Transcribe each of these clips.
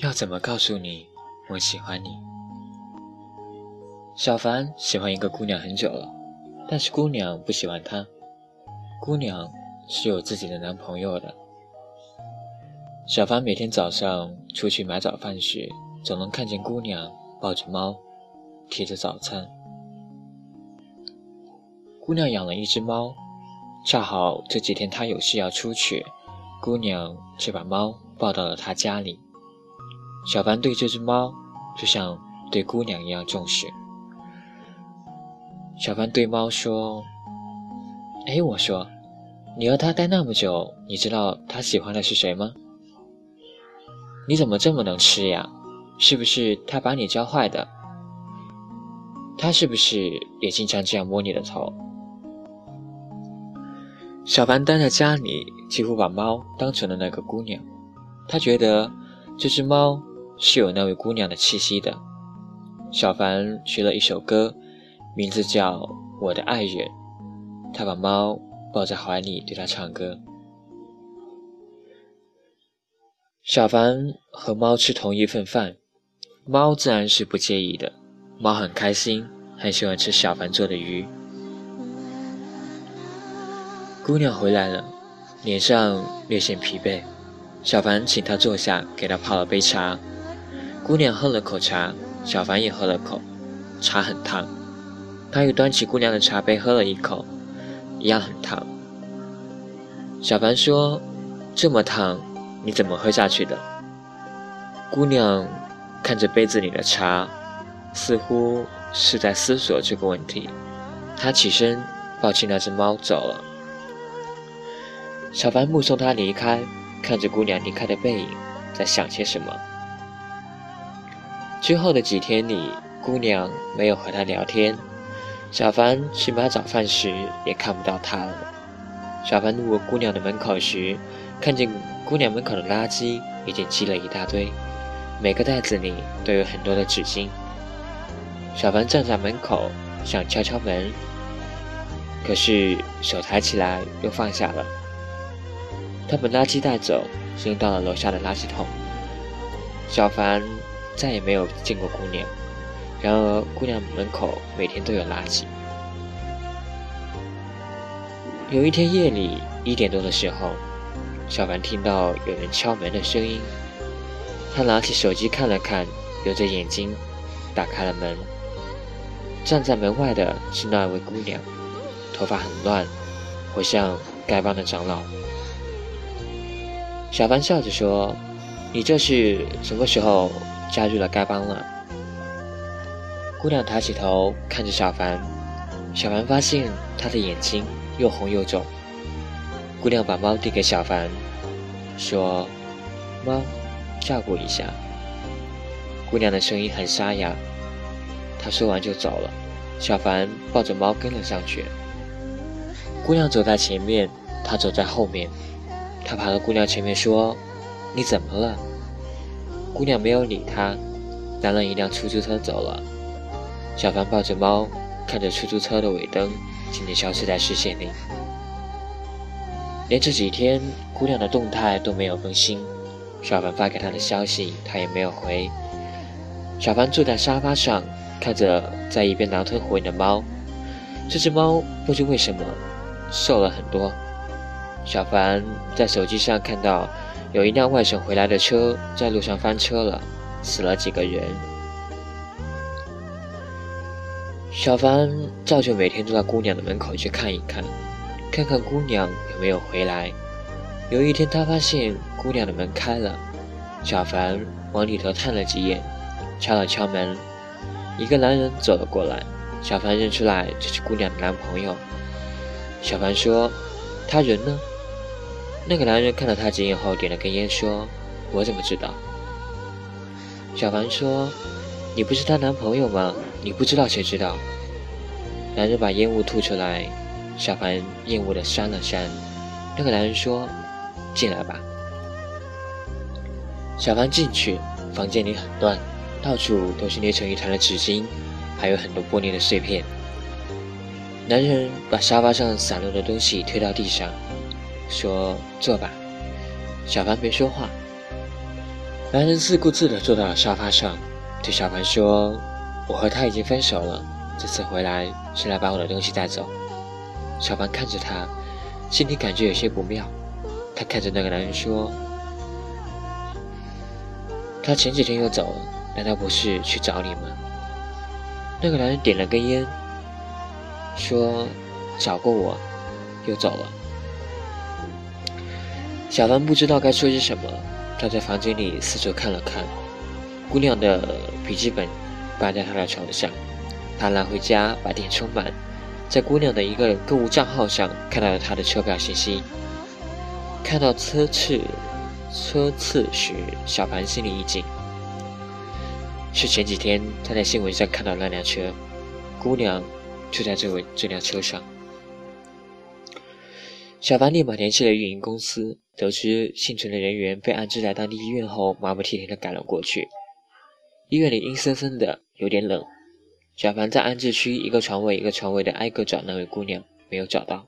要怎么告诉你我喜欢你？小凡喜欢一个姑娘很久了，但是姑娘不喜欢他。姑娘是有自己的男朋友的。小凡每天早上出去买早饭时，总能看见姑娘抱着猫，提着早餐。姑娘养了一只猫，恰好这几天她有事要出去，姑娘就把猫抱到了她家里。小凡对这只猫就像对姑娘一样重视。小凡对猫说：“哎，我说，你和它待那么久，你知道它喜欢的是谁吗？你怎么这么能吃呀？是不是它把你教坏的？它是不是也经常这样摸你的头？”小凡待在家里，几乎把猫当成了那个姑娘。他觉得这只猫。是有那位姑娘的气息的。小凡学了一首歌，名字叫《我的爱人》。他把猫抱在怀里，对它唱歌。小凡和猫吃同一份饭，猫自然是不介意的。猫很开心，很喜欢吃小凡做的鱼。姑娘回来了，脸上略显疲惫。小凡请她坐下，给她泡了杯茶。姑娘喝了口茶，小凡也喝了口，茶很烫。他又端起姑娘的茶杯喝了一口，一样很烫。小凡说：“这么烫，你怎么喝下去的？”姑娘看着杯子里的茶，似乎是在思索这个问题。她起身抱起那只猫走了。小凡目送她离开，看着姑娘离开的背影，在想些什么。之后的几天里，姑娘没有和他聊天。小凡去买早饭时，也看不到她了。小凡路过姑娘的门口时，看见姑娘门口的垃圾已经积了一大堆，每个袋子里都有很多的纸巾。小凡站在门口，想敲敲门，可是手抬起来又放下了。他把垃圾带走，扔到了楼下的垃圾桶。小凡。再也没有见过姑娘，然而姑娘门口每天都有垃圾。有一天夜里一点多的时候，小凡听到有人敲门的声音，他拿起手机看了看，揉着眼睛打开了门。站在门外的是那位姑娘，头发很乱，活像丐帮的长老。小凡笑着说：“你这是什么时候？”加入了丐帮了。姑娘抬起头看着小凡，小凡发现她的眼睛又红又肿。姑娘把猫递给小凡，说：“猫，照顾一下。”姑娘的声音很沙哑。她说完就走了。小凡抱着猫跟了上去。姑娘走在前面，他走在后面。他跑到姑娘前面说：“你怎么了？”姑娘没有理他，拦了一辆出租车走了。小凡抱着猫，看着出租车的尾灯渐渐消失在视线里。连这几天，姑娘的动态都没有更新，小凡发给她的消息，她也没有回。小凡坐在沙发上，看着在一边狼吞虎咽的猫。这只猫不知为什么瘦了很多。小凡在手机上看到。有一辆外省回来的车在路上翻车了，死了几个人。小凡照旧每天都到姑娘的门口去看一看，看看姑娘有没有回来。有一天，他发现姑娘的门开了，小凡往里头探了几眼，敲了敲门，一个男人走了过来。小凡认出来这是姑娘的男朋友。小凡说：“他人呢？”那个男人看了他几眼后，点了根烟，说：“我怎么知道？”小凡说：“你不是她男朋友吗？你不知道谁知道？”男人把烟雾吐出来，小凡厌恶的扇了扇。那个男人说：“进来吧。”小凡进去，房间里很乱，到处都是捏成一团的纸巾，还有很多玻璃的碎片。男人把沙发上散落的东西推到地上，说：“坐吧。”小凡没说话。男人自顾自地坐到了沙发上，对小凡说：“我和他已经分手了，这次回来是来把我的东西带走。”小凡看着他，心里感觉有些不妙。他看着那个男人说。他前几天又走了，难道不是去找你吗？那个男人点了根烟，说：“找过我，又走了。”小凡不知道该说些什么，他在房间里四处看了看，姑娘的笔记本摆在他的床上，他拿回家把电充满，在姑娘的一个购物账号上看到了她的车票信息，看到车次。车次时，小凡心里一紧。是前几天他在新闻上看到那辆车，姑娘就在这位这辆车上。小凡立马联系了运营公司，得知幸存的人员被安置在当地医院后，马不停蹄地赶了过去。医院里阴森森的，有点冷。小凡在安置区一个床位一个床位的挨个找那位姑娘，没有找到。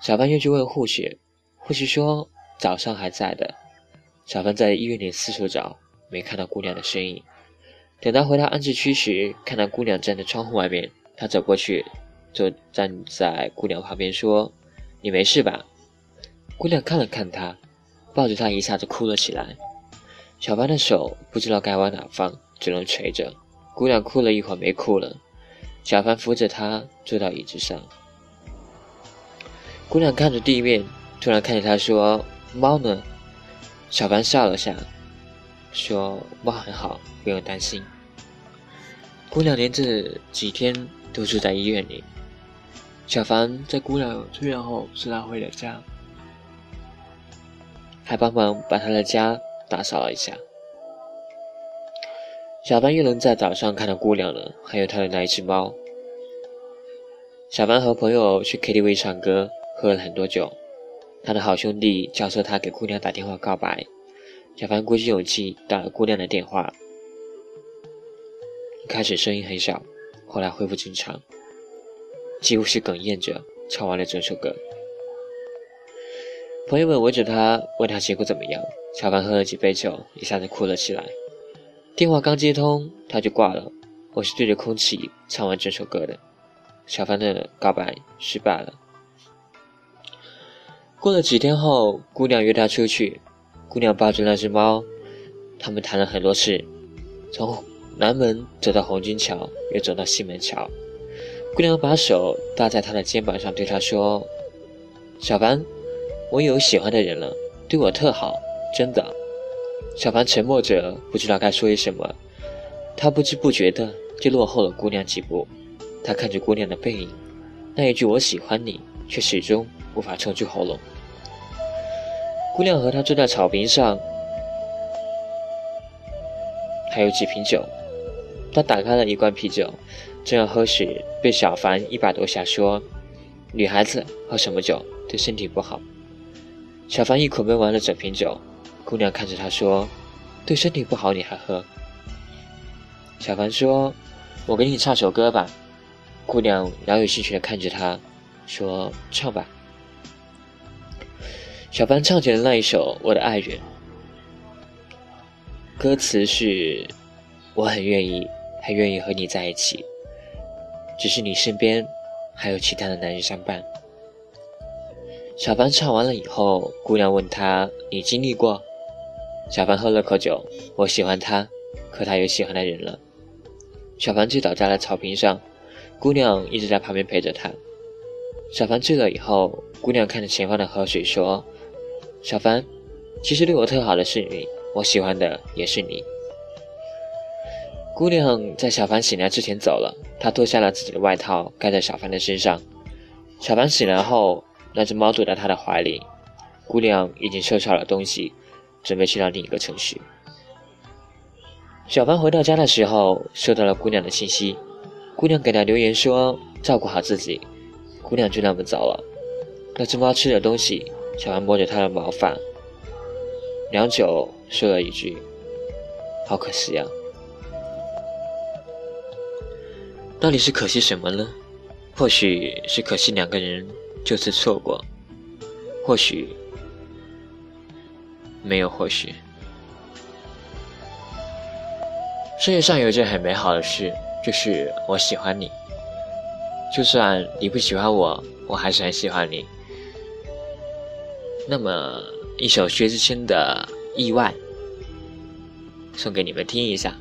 小凡又去问护士，护士说。早上还在的，小凡在医院里四处找，没看到姑娘的身影。等他回到安置区时，看到姑娘站在窗户外面，他走过去，就站在姑娘旁边说：“你没事吧？”姑娘看了看他，抱着他一下子哭了起来。小凡的手不知道该往哪放，只能垂着。姑娘哭了一会儿没哭了，小凡扶着她坐到椅子上。姑娘看着地面，突然看见他说。猫呢？小凡笑了下，说：“猫很好，不用担心。”姑娘连这几天都住在医院里。小凡在姑娘出院后送她回了家，还帮忙把他的家打扫了一下。小凡又能在早上看到姑娘了，还有他的那一只猫。小凡和朋友去 KTV 唱歌，喝了很多酒。他的好兄弟教唆他给姑娘打电话告白，小凡鼓起勇气打了姑娘的电话。开始声音很小，后来恢复正常，几乎是哽咽着唱完了整首歌。朋友们围着他，问他结果怎么样。小凡喝了几杯酒，一下子哭了起来。电话刚接通，他就挂了。我是对着空气唱完这首歌的。小凡的告白失败了。过了几天后，姑娘约他出去。姑娘抱着那只猫，他们谈了很多次，从南门走到红军桥，又走到西门桥。姑娘把手搭在他的肩膀上，对他说：“小凡，我有喜欢的人了，对我特好，真的。”小凡沉默着，不知道该说些什么。他不知不觉的就落后了姑娘几步。他看着姑娘的背影，那一句“我喜欢你”却始终无法冲出喉咙。姑娘和他坐在草坪上，还有几瓶酒。他打开了一罐啤酒，正要喝时，被小凡一把夺下，说：“女孩子喝什么酒对身体不好。”小凡一口闷完了整瓶酒。姑娘看着他说：“对身体不好你还喝？”小凡说：“我给你唱首歌吧。”姑娘饶有兴趣地看着他，说：“唱吧。”小凡唱起了那一首《我的爱人》，歌词是：“我很愿意，还愿意和你在一起，只是你身边还有其他的男人相伴。”小凡唱完了以后，姑娘问他：“你经历过？”小凡喝了口酒：“我喜欢他，可他有喜欢的人了。”小凡醉倒在了草坪上，姑娘一直在旁边陪着他。小凡醉了以后，姑娘看着前方的河水说。小凡，其实对我特好的是你，我喜欢的也是你。姑娘在小凡醒来之前走了，她脱下了自己的外套盖在小凡的身上。小凡醒来后，那只猫躲在他的怀里。姑娘已经收拾好了东西，准备去到另一个城市。小凡回到家的时候，收到了姑娘的信息。姑娘给他留言说：“照顾好自己。”姑娘就那么走了。那只猫吃着东西。小凡摸着他的毛发，良久，说了一句：“好可惜啊。”到底是可惜什么呢？或许是可惜两个人就此错过，或许没有，或许。世界上有一件很美好的事，就是我喜欢你。就算你不喜欢我，我还是很喜欢你。那么，一首薛之谦的《意外》送给你们听一下。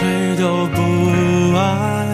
谁都不爱。